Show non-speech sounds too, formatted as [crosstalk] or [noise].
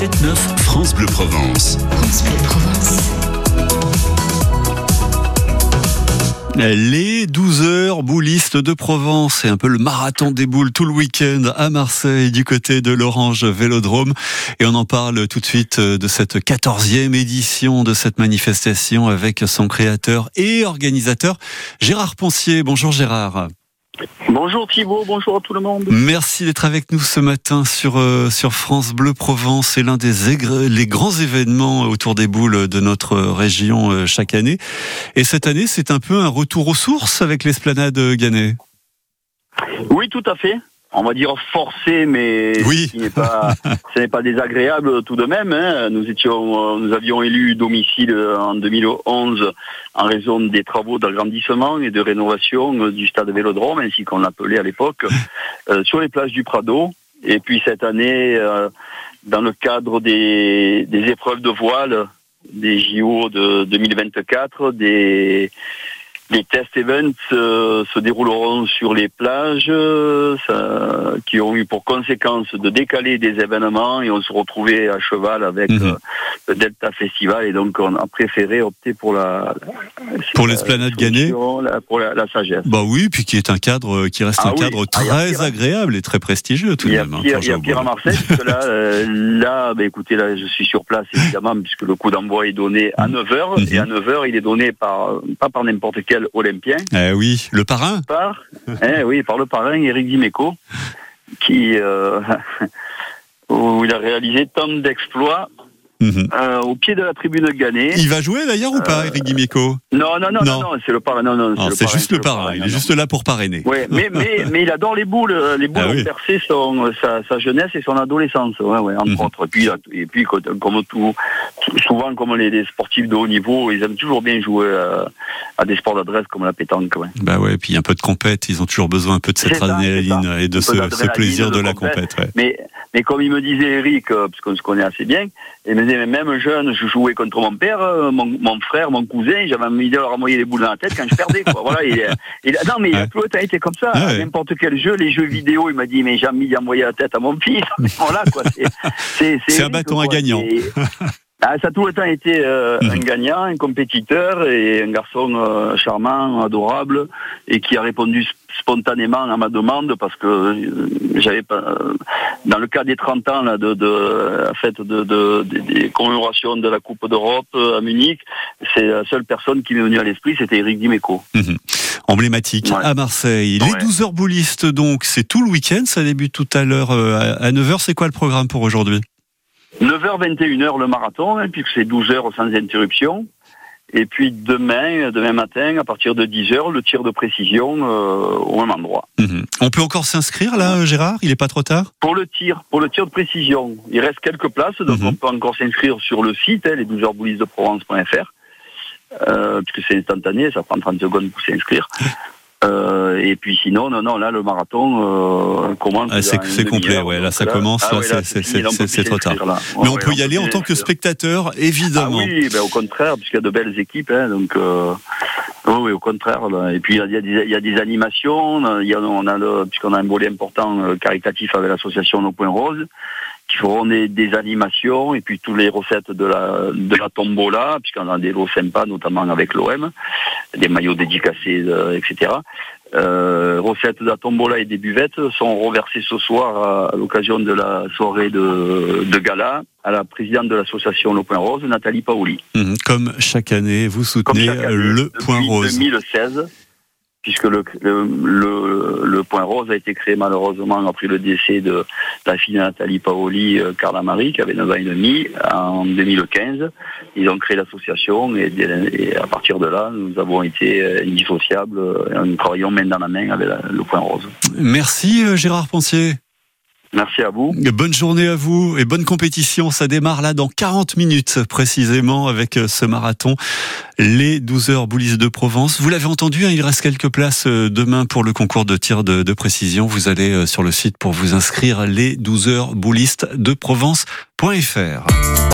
7-9 France Bleu Provence. France Bleu Provence. Les 12 heures boulistes de Provence, c'est un peu le marathon des boules tout le week-end à Marseille du côté de l'Orange Vélodrome. Et on en parle tout de suite de cette 14e édition de cette manifestation avec son créateur et organisateur Gérard Poncier. Bonjour Gérard. Bonjour Thibault, bonjour à tout le monde. Merci d'être avec nous ce matin sur, euh, sur France Bleu Provence. C'est l'un des les grands événements autour des boules de notre région euh, chaque année. Et cette année, c'est un peu un retour aux sources avec l'esplanade Gannet. Oui, tout à fait on va dire forcé, mais oui. ce n'est pas, désagréable tout de même. Hein. Nous étions, nous avions élu domicile en 2011 en raison des travaux d'agrandissement et de rénovation du stade Vélodrome, ainsi qu'on l'appelait à l'époque, [laughs] euh, sur les plages du Prado. Et puis cette année, euh, dans le cadre des, des épreuves de voile, des JO de 2024, des les test events euh, se dérouleront sur les plages euh, qui ont eu pour conséquence de décaler des événements et on se retrouvait à cheval avec mhm. euh, le Delta Festival et donc on a préféré opter pour la, pour l'esplanade gagnée? pour la, sagesse. Bah oui, puis qui est un cadre qui reste ah un cadre ah, très agréable et très prestigieux tout de même. Hein, il y a pire à Marseille là, [laughs] là bah, écoutez là je suis sur place évidemment puisque le coup d'envoi est donné à 9h mhm. et à 9h il est donné par pas par n'importe quel olympien. Eh oui, le parrain. Par, eh oui, par le parrain Eric Dimeco, qui euh, [laughs] où il a réalisé tant d'exploits Mhm. Euh, au pied de la tribune Gannet. Il va jouer d'ailleurs ou pas, euh, Eric Guiméco Non, non, non, non, c'est le parrain. Non, non, c'est juste le parrain. Il est juste là pour parrainer. Ouais, mais, [laughs] mais, mais il adore les boules. Les boules ah ont percé son, sa, jeunesse et son adolescence, ouais, ouais, entre mhm. autres. Et puis, et puis, comme tout, souvent, comme les, sportifs de haut niveau, ils aiment toujours bien jouer à, des sports d'adresse comme la pétanque. Ouais. Bah ouais, et puis un peu de compète, ils ont toujours besoin un peu de cette adrénaline et de ce, ce, plaisir de, la compète. Ouais. Mais, mais comme il me disait Eric, euh, parce qu'on se connaît assez bien, il me disait, même jeune, je jouais contre mon père, euh, mon, mon frère, mon cousin, j'avais envie de leur envoyer les boules dans la tête quand je perdais. Quoi. Voilà, il, il, non, mais a tout le temps été comme ça. N'importe quel jeu, les jeux vidéo, il m'a dit, mais j'ai envie d'envoyer la tête à mon fils. [laughs] voilà, quoi. C'est un bâton à gagnant. Ah, ça a tout le temps été euh, mhm. un gagnant, un compétiteur et un garçon euh, charmant, adorable et qui a répondu spontanément à ma demande parce que euh, j'avais pas dans le cas des 30 ans là, de, de la fête de, de, des commémorations de la Coupe d'Europe à Munich, c'est la seule personne qui m'est venue à l'esprit, c'était Eric Dimeco. Mhm. Emblématique à Marseille. Les 12 heures boulistes donc, c'est tout le week-end, ça débute tout à l'heure à 9h, c'est quoi le programme pour aujourd'hui? 9h, 21h le marathon, hein, puisque c'est 12 heures sans interruption. Et puis demain, demain matin, à partir de 10h, le tir de précision euh, au même endroit. Mhm. On peut encore s'inscrire là, Gérard? Il n'est pas trop tard? Pour le tir, pour le tir de précision. Il reste quelques places, donc mhm. on peut encore s'inscrire sur le site, hein, les 12 heures de Provence.fr. Euh, puisque c'est instantané, ça prend 30 secondes pour s'inscrire. [laughs] Euh, et puis sinon, non, non, là le marathon euh, commence. Ah, c'est complet, ouais. Là, ça commence, ah c'est trop tard. Mais on peut y aller en tant que spectateur, évidemment. Ah oui, ben, au contraire, puisqu'il y a de belles équipes, hein, donc. Euh, oui, au contraire. Et puis il y, a des, il y a des animations. Il y a, on a puisqu'on a un volet important euh, caritatif avec l'association Nos Points Roses qui feront des, animations et puis tous les recettes de la de la tombola, puisqu'on a des lots sympas, notamment avec l'OM, des maillots dédicacés, euh, etc. Euh, recettes de la tombola et des buvettes sont reversées ce soir à, l'occasion de la soirée de, de, gala à la présidente de l'association Le Point Rose, Nathalie Paoli. Mhm. comme chaque année, vous soutenez Le Point Rose. 2016 puisque le, le, le, point rose a été créé malheureusement après le décès de, la fille Nathalie Paoli, euh, Carla Marie, qui avait 9 ans et demi, en 2015. Ils ont créé l'association et, à partir de là, nous avons été euh, indissociables. Euh, nous travaillons main dans la main avec le point rose. Merci Gérard Poncier. Merci à vous. Bonne journée à vous et bonne compétition. Ça démarre là dans 40 minutes précisément avec euh, ce marathon. Les 12 heures boulistes de Provence. Vous l'avez entendu, hein, il reste quelques places euh, demain pour le concours de tir de, précision. Vous allez euh, sur le site pour vous inscrire les 12 heures boulistes de Provence.fr.